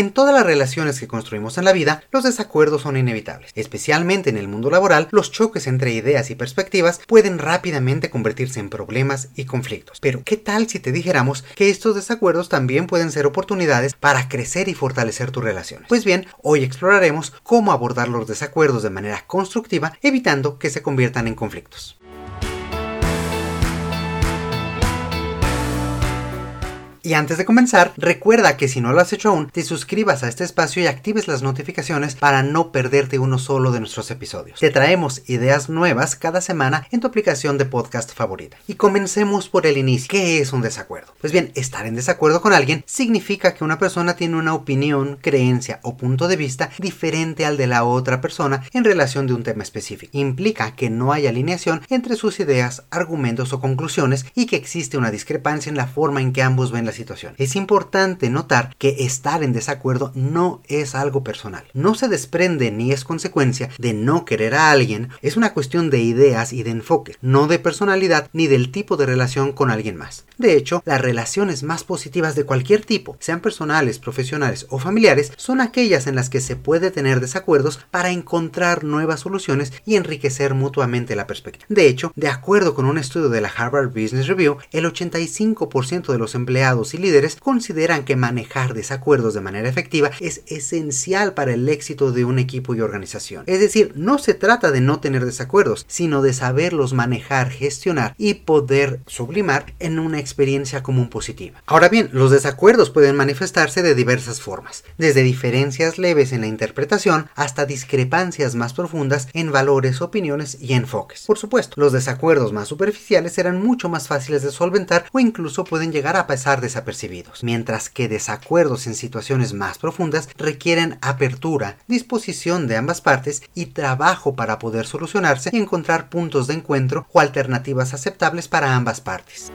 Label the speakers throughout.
Speaker 1: En todas las relaciones que construimos en la vida, los desacuerdos son inevitables. Especialmente en el mundo laboral, los choques entre ideas y perspectivas pueden rápidamente convertirse en problemas y conflictos. Pero, ¿qué tal si te dijéramos que estos desacuerdos también pueden ser oportunidades para crecer y fortalecer tus relaciones? Pues bien, hoy exploraremos cómo abordar los desacuerdos de manera constructiva, evitando que se conviertan en conflictos. Y antes de comenzar, recuerda que si no lo has hecho aún, te suscribas a este espacio y actives las notificaciones para no perderte uno solo de nuestros episodios. Te traemos ideas nuevas cada semana en tu aplicación de podcast favorita. Y comencemos por el inicio. ¿Qué es un desacuerdo? Pues bien, estar en desacuerdo con alguien significa que una persona tiene una opinión, creencia o punto de vista diferente al de la otra persona en relación de un tema específico. Implica que no hay alineación entre sus ideas, argumentos o conclusiones y que existe una discrepancia en la forma en que ambos ven situación. Es importante notar que estar en desacuerdo no es algo personal. No se desprende ni es consecuencia de no querer a alguien, es una cuestión de ideas y de enfoque, no de personalidad ni del tipo de relación con alguien más. De hecho, las relaciones más positivas de cualquier tipo, sean personales, profesionales o familiares, son aquellas en las que se puede tener desacuerdos para encontrar nuevas soluciones y enriquecer mutuamente la perspectiva. De hecho, de acuerdo con un estudio de la Harvard Business Review, el 85% de los empleados y líderes consideran que manejar desacuerdos de manera efectiva es esencial para el éxito de un equipo y organización. Es decir, no se trata de no tener desacuerdos, sino de saberlos manejar, gestionar y poder sublimar en una experiencia común positiva. Ahora bien, los desacuerdos pueden manifestarse de diversas formas, desde diferencias leves en la interpretación hasta discrepancias más profundas en valores, opiniones y enfoques. Por supuesto, los desacuerdos más superficiales serán mucho más fáciles de solventar o incluso pueden llegar a pasar de mientras que desacuerdos en situaciones más profundas requieren apertura, disposición de ambas partes y trabajo para poder solucionarse y encontrar puntos de encuentro o alternativas aceptables para ambas partes.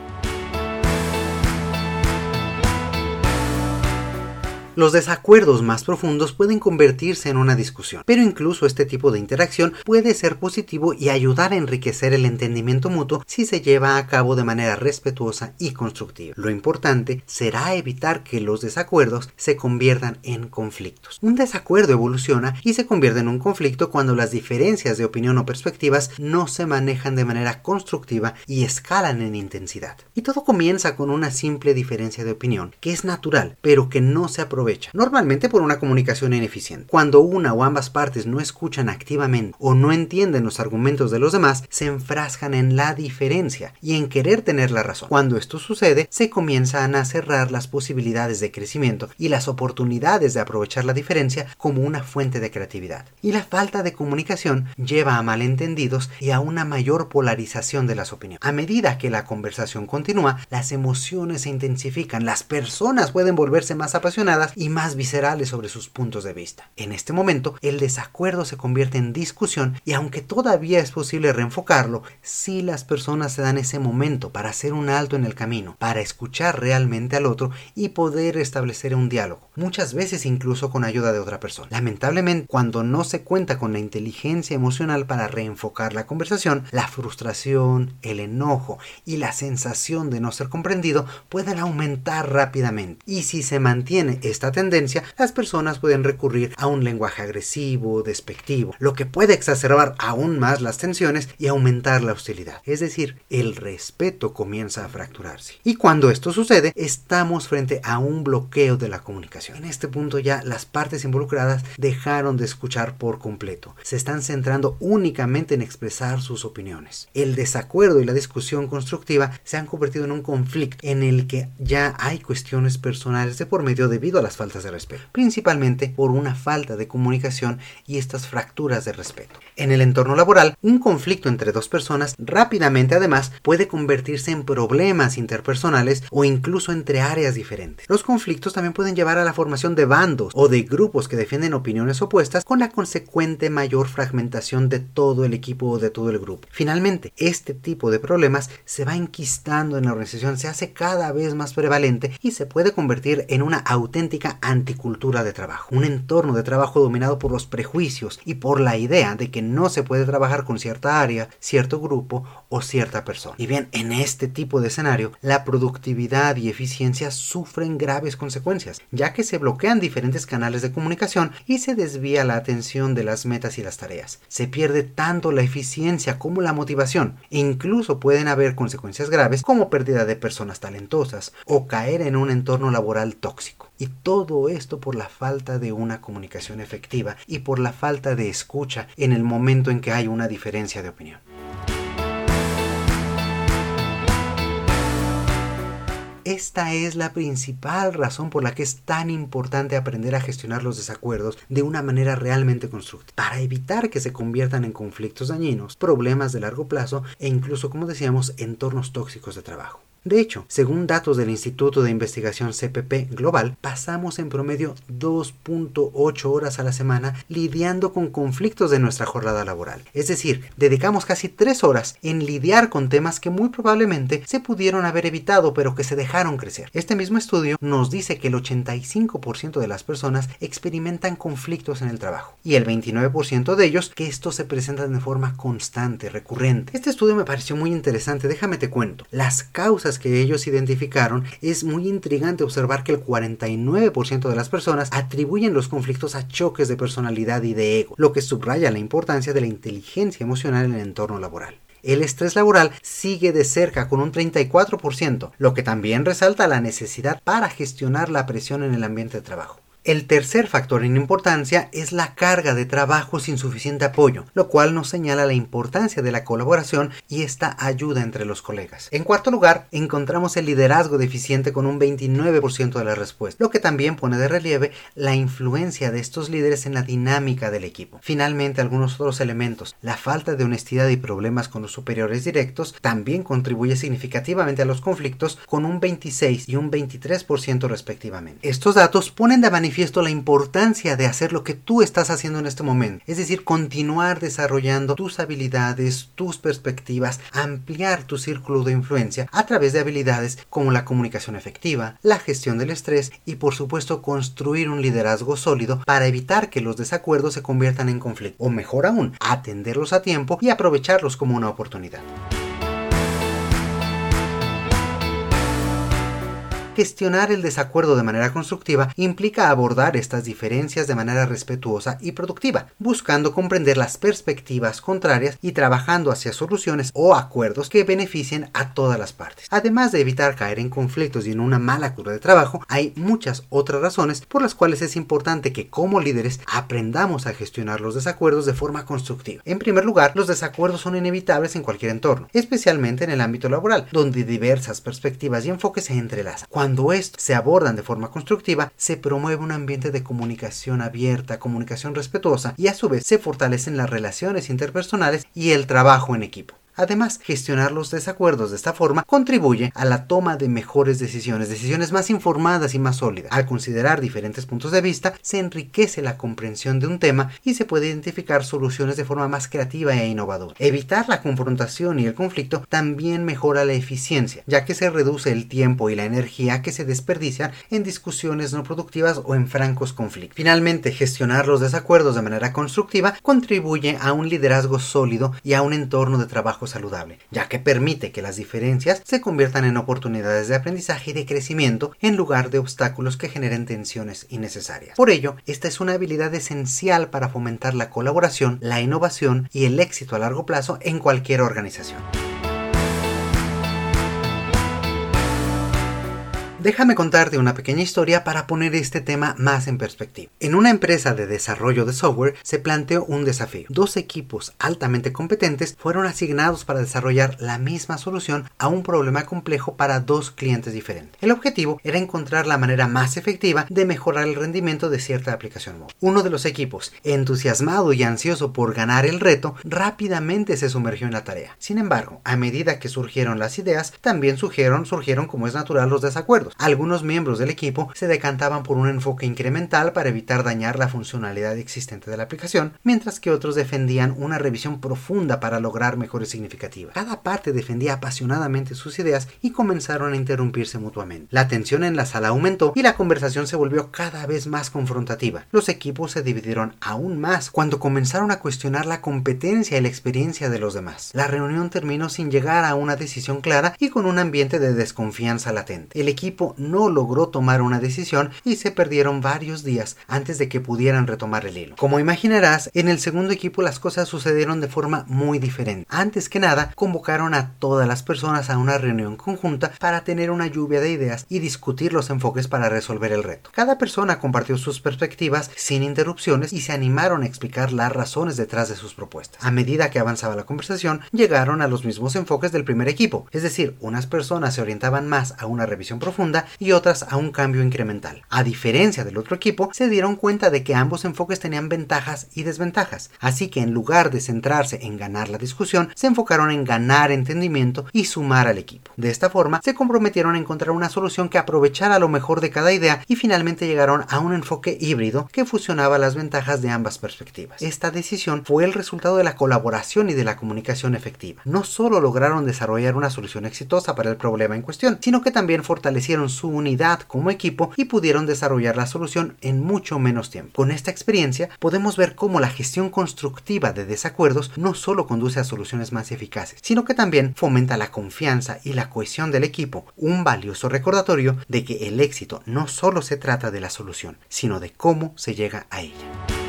Speaker 1: Los desacuerdos más profundos pueden convertirse en una discusión, pero incluso este tipo de interacción puede ser positivo y ayudar a enriquecer el entendimiento mutuo si se lleva a cabo de manera respetuosa y constructiva. Lo importante será evitar que los desacuerdos se conviertan en conflictos. Un desacuerdo evoluciona y se convierte en un conflicto cuando las diferencias de opinión o perspectivas no se manejan de manera constructiva y escalan en intensidad. Y todo comienza con una simple diferencia de opinión, que es natural, pero que no se aprovecha normalmente por una comunicación ineficiente. Cuando una o ambas partes no escuchan activamente o no entienden los argumentos de los demás, se enfrascan en la diferencia y en querer tener la razón. Cuando esto sucede, se comienzan a cerrar las posibilidades de crecimiento y las oportunidades de aprovechar la diferencia como una fuente de creatividad. Y la falta de comunicación lleva a malentendidos y a una mayor polarización de las opiniones. A medida que la conversación continúa, las emociones se intensifican, las personas pueden volverse más apasionadas y más viscerales sobre sus puntos de vista. En este momento, el desacuerdo se convierte en discusión y aunque todavía es posible reenfocarlo, si las personas se dan ese momento para hacer un alto en el camino, para escuchar realmente al otro y poder establecer un diálogo, muchas veces incluso con ayuda de otra persona. Lamentablemente, cuando no se cuenta con la inteligencia emocional para reenfocar la conversación, la frustración, el enojo y la sensación de no ser comprendido pueden aumentar rápidamente. Y si se mantiene esta tendencia, las personas pueden recurrir a un lenguaje agresivo, despectivo, lo que puede exacerbar aún más las tensiones y aumentar la hostilidad. Es decir, el respeto comienza a fracturarse. Y cuando esto sucede, estamos frente a un bloqueo de la comunicación. En este punto ya las partes involucradas dejaron de escuchar por completo. Se están centrando únicamente en expresar sus opiniones. El desacuerdo y la discusión constructiva se han convertido en un conflicto en el que ya hay cuestiones personales de por medio debido a las faltas de respeto, principalmente por una falta de comunicación y estas fracturas de respeto. En el entorno laboral, un conflicto entre dos personas rápidamente además puede convertirse en problemas interpersonales o incluso entre áreas diferentes. Los conflictos también pueden llevar a la formación de bandos o de grupos que defienden opiniones opuestas con la consecuente mayor fragmentación de todo el equipo o de todo el grupo. Finalmente, este tipo de problemas se va enquistando en la organización, se hace cada vez más prevalente y se puede convertir en una auténtica anticultura de trabajo, un entorno de trabajo dominado por los prejuicios y por la idea de que no se puede trabajar con cierta área, cierto grupo o cierta persona. Y bien, en este tipo de escenario, la productividad y eficiencia sufren graves consecuencias, ya que se bloquean diferentes canales de comunicación y se desvía la atención de las metas y las tareas. Se pierde tanto la eficiencia como la motivación. Incluso pueden haber consecuencias graves como pérdida de personas talentosas o caer en un entorno laboral tóxico. Y todo esto por la falta de una comunicación efectiva y por la falta de escucha en el momento en que hay una diferencia de opinión. Esta es la principal razón por la que es tan importante aprender a gestionar los desacuerdos de una manera realmente constructiva, para evitar que se conviertan en conflictos dañinos, problemas de largo plazo e incluso, como decíamos, entornos tóxicos de trabajo. De hecho, según datos del Instituto de Investigación CPP Global, pasamos en promedio 2.8 horas a la semana lidiando con conflictos de nuestra jornada laboral. Es decir, dedicamos casi 3 horas en lidiar con temas que muy probablemente se pudieron haber evitado pero que se dejaron crecer. Este mismo estudio nos dice que el 85% de las personas experimentan conflictos en el trabajo y el 29% de ellos que estos se presentan de forma constante, recurrente. Este estudio me pareció muy interesante, déjame te cuento. Las causas que ellos identificaron, es muy intrigante observar que el 49% de las personas atribuyen los conflictos a choques de personalidad y de ego, lo que subraya la importancia de la inteligencia emocional en el entorno laboral. El estrés laboral sigue de cerca con un 34%, lo que también resalta la necesidad para gestionar la presión en el ambiente de trabajo. El tercer factor en importancia es la carga de trabajo sin suficiente apoyo, lo cual nos señala la importancia de la colaboración y esta ayuda entre los colegas. En cuarto lugar, encontramos el liderazgo deficiente con un 29% de la respuesta, lo que también pone de relieve la influencia de estos líderes en la dinámica del equipo. Finalmente, algunos otros elementos, la falta de honestidad y problemas con los superiores directos también contribuye significativamente a los conflictos con un 26 y un 23% respectivamente. Estos datos ponen de manifiesto manifiesto la importancia de hacer lo que tú estás haciendo en este momento. Es decir, continuar desarrollando tus habilidades, tus perspectivas, ampliar tu círculo de influencia a través de habilidades como la comunicación efectiva, la gestión del estrés y por supuesto construir un liderazgo sólido para evitar que los desacuerdos se conviertan en conflicto. O mejor aún, atenderlos a tiempo y aprovecharlos como una oportunidad. Gestionar el desacuerdo de manera constructiva implica abordar estas diferencias de manera respetuosa y productiva, buscando comprender las perspectivas contrarias y trabajando hacia soluciones o acuerdos que beneficien a todas las partes. Además de evitar caer en conflictos y en una mala cura de trabajo, hay muchas otras razones por las cuales es importante que como líderes aprendamos a gestionar los desacuerdos de forma constructiva. En primer lugar, los desacuerdos son inevitables en cualquier entorno, especialmente en el ámbito laboral, donde diversas perspectivas y enfoques se entrelazan. Esto se abordan de forma constructiva, se promueve un ambiente de comunicación abierta, comunicación respetuosa y a su vez se fortalecen las relaciones interpersonales y el trabajo en equipo. Además, gestionar los desacuerdos de esta forma contribuye a la toma de mejores decisiones, decisiones más informadas y más sólidas. Al considerar diferentes puntos de vista, se enriquece la comprensión de un tema y se puede identificar soluciones de forma más creativa e innovadora. Evitar la confrontación y el conflicto también mejora la eficiencia, ya que se reduce el tiempo y la energía que se desperdician en discusiones no productivas o en francos conflictos. Finalmente, gestionar los desacuerdos de manera constructiva contribuye a un liderazgo sólido y a un entorno de trabajo saludable, ya que permite que las diferencias se conviertan en oportunidades de aprendizaje y de crecimiento en lugar de obstáculos que generen tensiones innecesarias. Por ello, esta es una habilidad esencial para fomentar la colaboración, la innovación y el éxito a largo plazo en cualquier organización. Déjame contarte una pequeña historia para poner este tema más en perspectiva. En una empresa de desarrollo de software se planteó un desafío. Dos equipos altamente competentes fueron asignados para desarrollar la misma solución a un problema complejo para dos clientes diferentes. El objetivo era encontrar la manera más efectiva de mejorar el rendimiento de cierta aplicación móvil. Uno de los equipos, entusiasmado y ansioso por ganar el reto, rápidamente se sumergió en la tarea. Sin embargo, a medida que surgieron las ideas, también surgieron, surgieron como es natural los desacuerdos. Algunos miembros del equipo se decantaban por un enfoque incremental para evitar dañar la funcionalidad existente de la aplicación, mientras que otros defendían una revisión profunda para lograr mejores significativas. Cada parte defendía apasionadamente sus ideas y comenzaron a interrumpirse mutuamente. La tensión en la sala aumentó y la conversación se volvió cada vez más confrontativa. Los equipos se dividieron aún más cuando comenzaron a cuestionar la competencia y la experiencia de los demás. La reunión terminó sin llegar a una decisión clara y con un ambiente de desconfianza latente. El no logró tomar una decisión y se perdieron varios días antes de que pudieran retomar el hilo. Como imaginarás, en el segundo equipo las cosas sucedieron de forma muy diferente. Antes que nada, convocaron a todas las personas a una reunión conjunta para tener una lluvia de ideas y discutir los enfoques para resolver el reto. Cada persona compartió sus perspectivas sin interrupciones y se animaron a explicar las razones detrás de sus propuestas. A medida que avanzaba la conversación, llegaron a los mismos enfoques del primer equipo, es decir, unas personas se orientaban más a una revisión profunda y otras a un cambio incremental. A diferencia del otro equipo, se dieron cuenta de que ambos enfoques tenían ventajas y desventajas, así que en lugar de centrarse en ganar la discusión, se enfocaron en ganar entendimiento y sumar al equipo. De esta forma, se comprometieron a encontrar una solución que aprovechara lo mejor de cada idea y finalmente llegaron a un enfoque híbrido que fusionaba las ventajas de ambas perspectivas. Esta decisión fue el resultado de la colaboración y de la comunicación efectiva. No solo lograron desarrollar una solución exitosa para el problema en cuestión, sino que también fortalecieron su unidad como equipo y pudieron desarrollar la solución en mucho menos tiempo. Con esta experiencia podemos ver cómo la gestión constructiva de desacuerdos no solo conduce a soluciones más eficaces, sino que también fomenta la confianza y la cohesión del equipo, un valioso recordatorio de que el éxito no solo se trata de la solución, sino de cómo se llega a ella.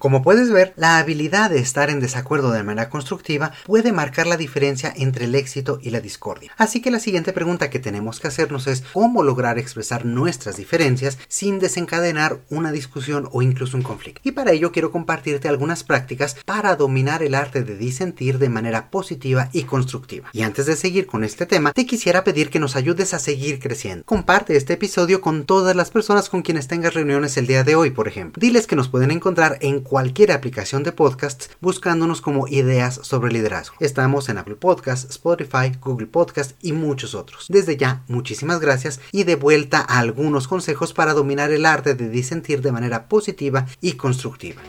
Speaker 1: Como puedes ver, la habilidad de estar en desacuerdo de manera constructiva puede marcar la diferencia entre el éxito y la discordia. Así que la siguiente pregunta que tenemos que hacernos es cómo lograr expresar nuestras diferencias sin desencadenar una discusión o incluso un conflicto. Y para ello quiero compartirte algunas prácticas para dominar el arte de disentir de manera positiva y constructiva. Y antes de seguir con este tema, te quisiera pedir que nos ayudes a seguir creciendo. Comparte este episodio con todas las personas con quienes tengas reuniones el día de hoy, por ejemplo. Diles que nos pueden encontrar en cualquier aplicación de podcasts buscándonos como ideas sobre liderazgo. Estamos en Apple Podcasts, Spotify, Google Podcasts y muchos otros. Desde ya, muchísimas gracias y de vuelta a algunos consejos para dominar el arte de disentir de manera positiva y constructiva.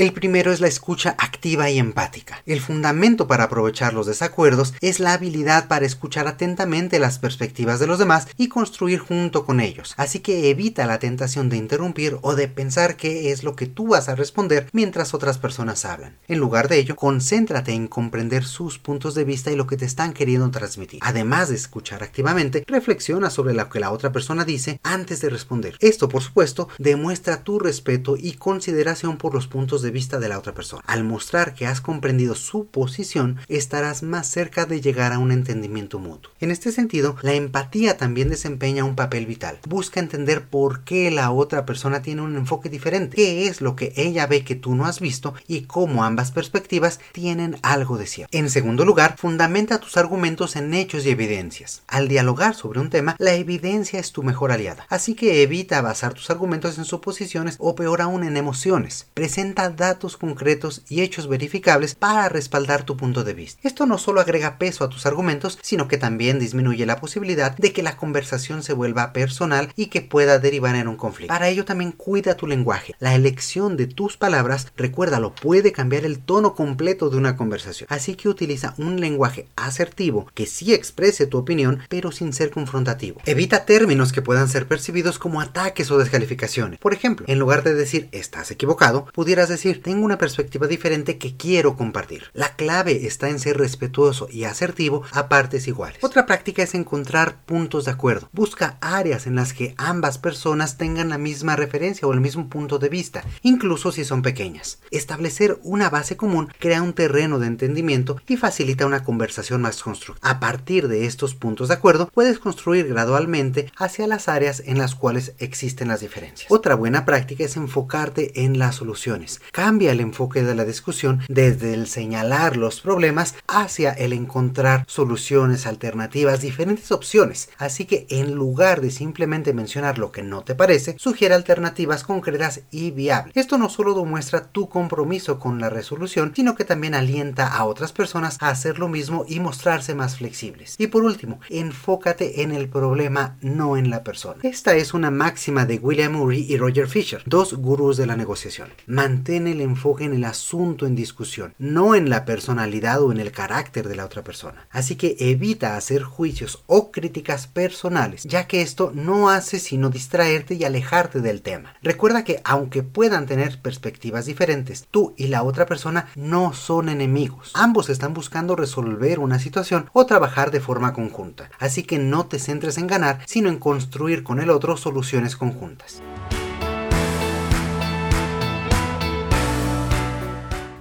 Speaker 1: El primero es la escucha activa y empática. El fundamento para aprovechar los desacuerdos es la habilidad para escuchar atentamente las perspectivas de los demás y construir junto con ellos. Así que evita la tentación de interrumpir o de pensar qué es lo que tú vas a responder mientras otras personas hablan. En lugar de ello, concéntrate en comprender sus puntos de vista y lo que te están queriendo transmitir. Además de escuchar activamente, reflexiona sobre lo que la otra persona dice antes de responder. Esto, por supuesto, demuestra tu respeto y consideración por los puntos de vista de la otra persona. Al mostrar que has comprendido su posición, estarás más cerca de llegar a un entendimiento mutuo. En este sentido, la empatía también desempeña un papel vital. Busca entender por qué la otra persona tiene un enfoque diferente, qué es lo que ella ve que tú no has visto y cómo ambas perspectivas tienen algo de cierto. En segundo lugar, fundamenta tus argumentos en hechos y evidencias. Al dialogar sobre un tema, la evidencia es tu mejor aliada, así que evita basar tus argumentos en suposiciones o peor aún en emociones. Presenta datos concretos y hechos verificables para respaldar tu punto de vista. Esto no solo agrega peso a tus argumentos, sino que también disminuye la posibilidad de que la conversación se vuelva personal y que pueda derivar en un conflicto. Para ello también cuida tu lenguaje. La elección de tus palabras, recuérdalo, puede cambiar el tono completo de una conversación. Así que utiliza un lenguaje asertivo que sí exprese tu opinión, pero sin ser confrontativo. Evita términos que puedan ser percibidos como ataques o descalificaciones. Por ejemplo, en lugar de decir estás equivocado, pudieras decir decir, tengo una perspectiva diferente que quiero compartir. La clave está en ser respetuoso y asertivo a partes iguales. Otra práctica es encontrar puntos de acuerdo. Busca áreas en las que ambas personas tengan la misma referencia o el mismo punto de vista, incluso si son pequeñas. Establecer una base común crea un terreno de entendimiento y facilita una conversación más constructiva. A partir de estos puntos de acuerdo, puedes construir gradualmente hacia las áreas en las cuales existen las diferencias. Otra buena práctica es enfocarte en las soluciones. Cambia el enfoque de la discusión desde el señalar los problemas hacia el encontrar soluciones alternativas, diferentes opciones. Así que en lugar de simplemente mencionar lo que no te parece, sugiere alternativas concretas y viables. Esto no solo demuestra tu compromiso con la resolución, sino que también alienta a otras personas a hacer lo mismo y mostrarse más flexibles. Y por último, enfócate en el problema, no en la persona. Esta es una máxima de William Murray y Roger Fisher, dos gurús de la negociación. Mantén el enfoque en el asunto en discusión, no en la personalidad o en el carácter de la otra persona. Así que evita hacer juicios o críticas personales, ya que esto no hace sino distraerte y alejarte del tema. Recuerda que aunque puedan tener perspectivas diferentes, tú y la otra persona no son enemigos. Ambos están buscando resolver una situación o trabajar de forma conjunta. Así que no te centres en ganar, sino en construir con el otro soluciones conjuntas.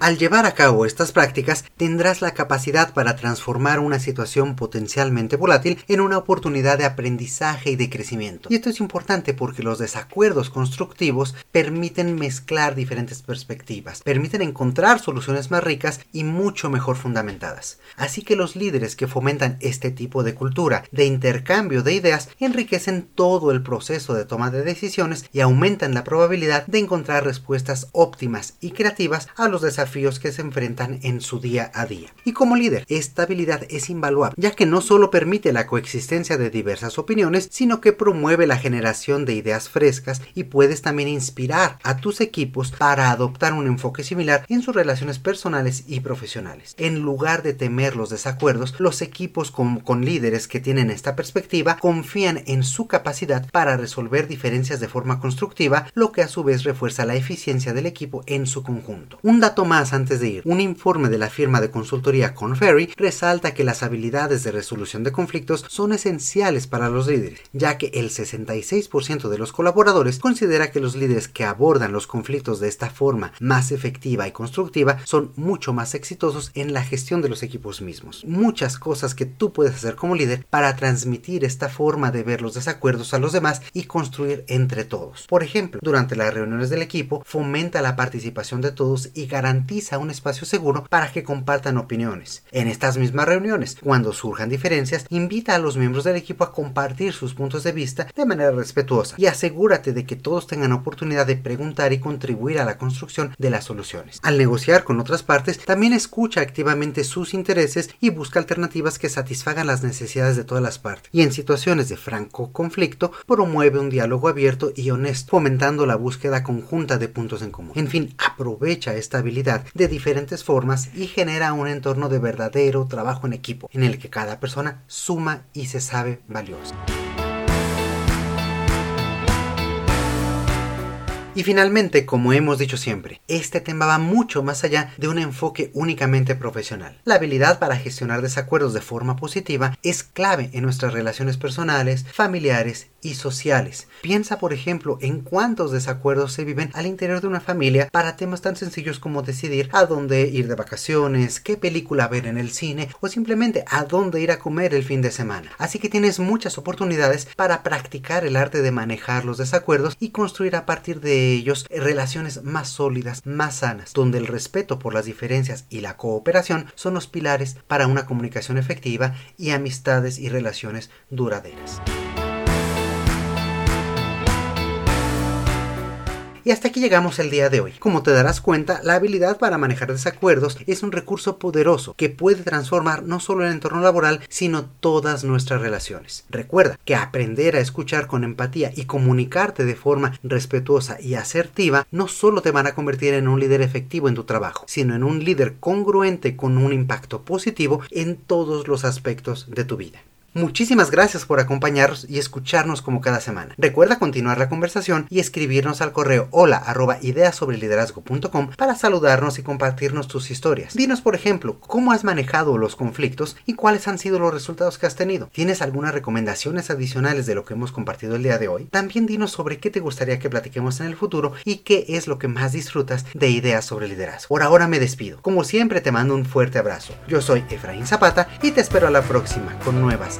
Speaker 1: Al llevar a cabo estas prácticas, tendrás la capacidad para transformar una situación potencialmente volátil en una oportunidad de aprendizaje y de crecimiento. Y esto es importante porque los desacuerdos constructivos permiten mezclar diferentes perspectivas, permiten encontrar soluciones más ricas y mucho mejor fundamentadas. Así que los líderes que fomentan este tipo de cultura de intercambio de ideas enriquecen todo el proceso de toma de decisiones y aumentan la probabilidad de encontrar respuestas óptimas y creativas a los desafíos que se enfrentan en su día a día. Y como líder, esta habilidad es invaluable, ya que no solo permite la coexistencia de diversas opiniones, sino que promueve la generación de ideas frescas y puedes también inspirar a tus equipos para adoptar un enfoque similar en sus relaciones personales y profesionales. En lugar de temer los desacuerdos, los equipos con, con líderes que tienen esta perspectiva confían en su capacidad para resolver diferencias de forma constructiva, lo que a su vez refuerza la eficiencia del equipo en su conjunto. Un dato más antes de ir, un informe de la firma de consultoría Conferry resalta que las habilidades de resolución de conflictos son esenciales para los líderes, ya que el 66% de los colaboradores considera que los líderes que abordan los conflictos de esta forma más efectiva y constructiva son mucho más exitosos en la gestión de los equipos mismos. Muchas cosas que tú puedes hacer como líder para transmitir esta forma de ver los desacuerdos a los demás y construir entre todos. Por ejemplo, durante las reuniones del equipo, fomenta la participación de todos y garantiza un espacio seguro para que compartan opiniones. En estas mismas reuniones, cuando surjan diferencias, invita a los miembros del equipo a compartir sus puntos de vista de manera respetuosa y asegúrate de que todos tengan oportunidad de preguntar y contribuir a la construcción de las soluciones. Al negociar con otras partes, también escucha activamente sus intereses y busca alternativas que satisfagan las necesidades de todas las partes. Y en situaciones de franco conflicto, promueve un diálogo abierto y honesto, fomentando la búsqueda conjunta de puntos en común. En fin, aprovecha esta habilidad de diferentes formas y genera un entorno de verdadero trabajo en equipo, en el que cada persona suma y se sabe valiosa. Y finalmente, como hemos dicho siempre, este tema va mucho más allá de un enfoque únicamente profesional. La habilidad para gestionar desacuerdos de forma positiva es clave en nuestras relaciones personales, familiares y sociales. Piensa, por ejemplo, en cuántos desacuerdos se viven al interior de una familia para temas tan sencillos como decidir a dónde ir de vacaciones, qué película ver en el cine o simplemente a dónde ir a comer el fin de semana. Así que tienes muchas oportunidades para practicar el arte de manejar los desacuerdos y construir a partir de ellos relaciones más sólidas, más sanas, donde el respeto por las diferencias y la cooperación son los pilares para una comunicación efectiva y amistades y relaciones duraderas. Y hasta aquí llegamos el día de hoy. Como te darás cuenta, la habilidad para manejar desacuerdos es un recurso poderoso que puede transformar no solo el entorno laboral, sino todas nuestras relaciones. Recuerda que aprender a escuchar con empatía y comunicarte de forma respetuosa y asertiva no solo te van a convertir en un líder efectivo en tu trabajo, sino en un líder congruente con un impacto positivo en todos los aspectos de tu vida. Muchísimas gracias por acompañarnos y escucharnos como cada semana. Recuerda continuar la conversación y escribirnos al correo hola ideasobreliderazgo.com para saludarnos y compartirnos tus historias. Dinos, por ejemplo, cómo has manejado los conflictos y cuáles han sido los resultados que has tenido. ¿Tienes algunas recomendaciones adicionales de lo que hemos compartido el día de hoy? También dinos sobre qué te gustaría que platiquemos en el futuro y qué es lo que más disfrutas de ideas sobre liderazgo. Por ahora me despido. Como siempre te mando un fuerte abrazo. Yo soy Efraín Zapata y te espero a la próxima con nuevas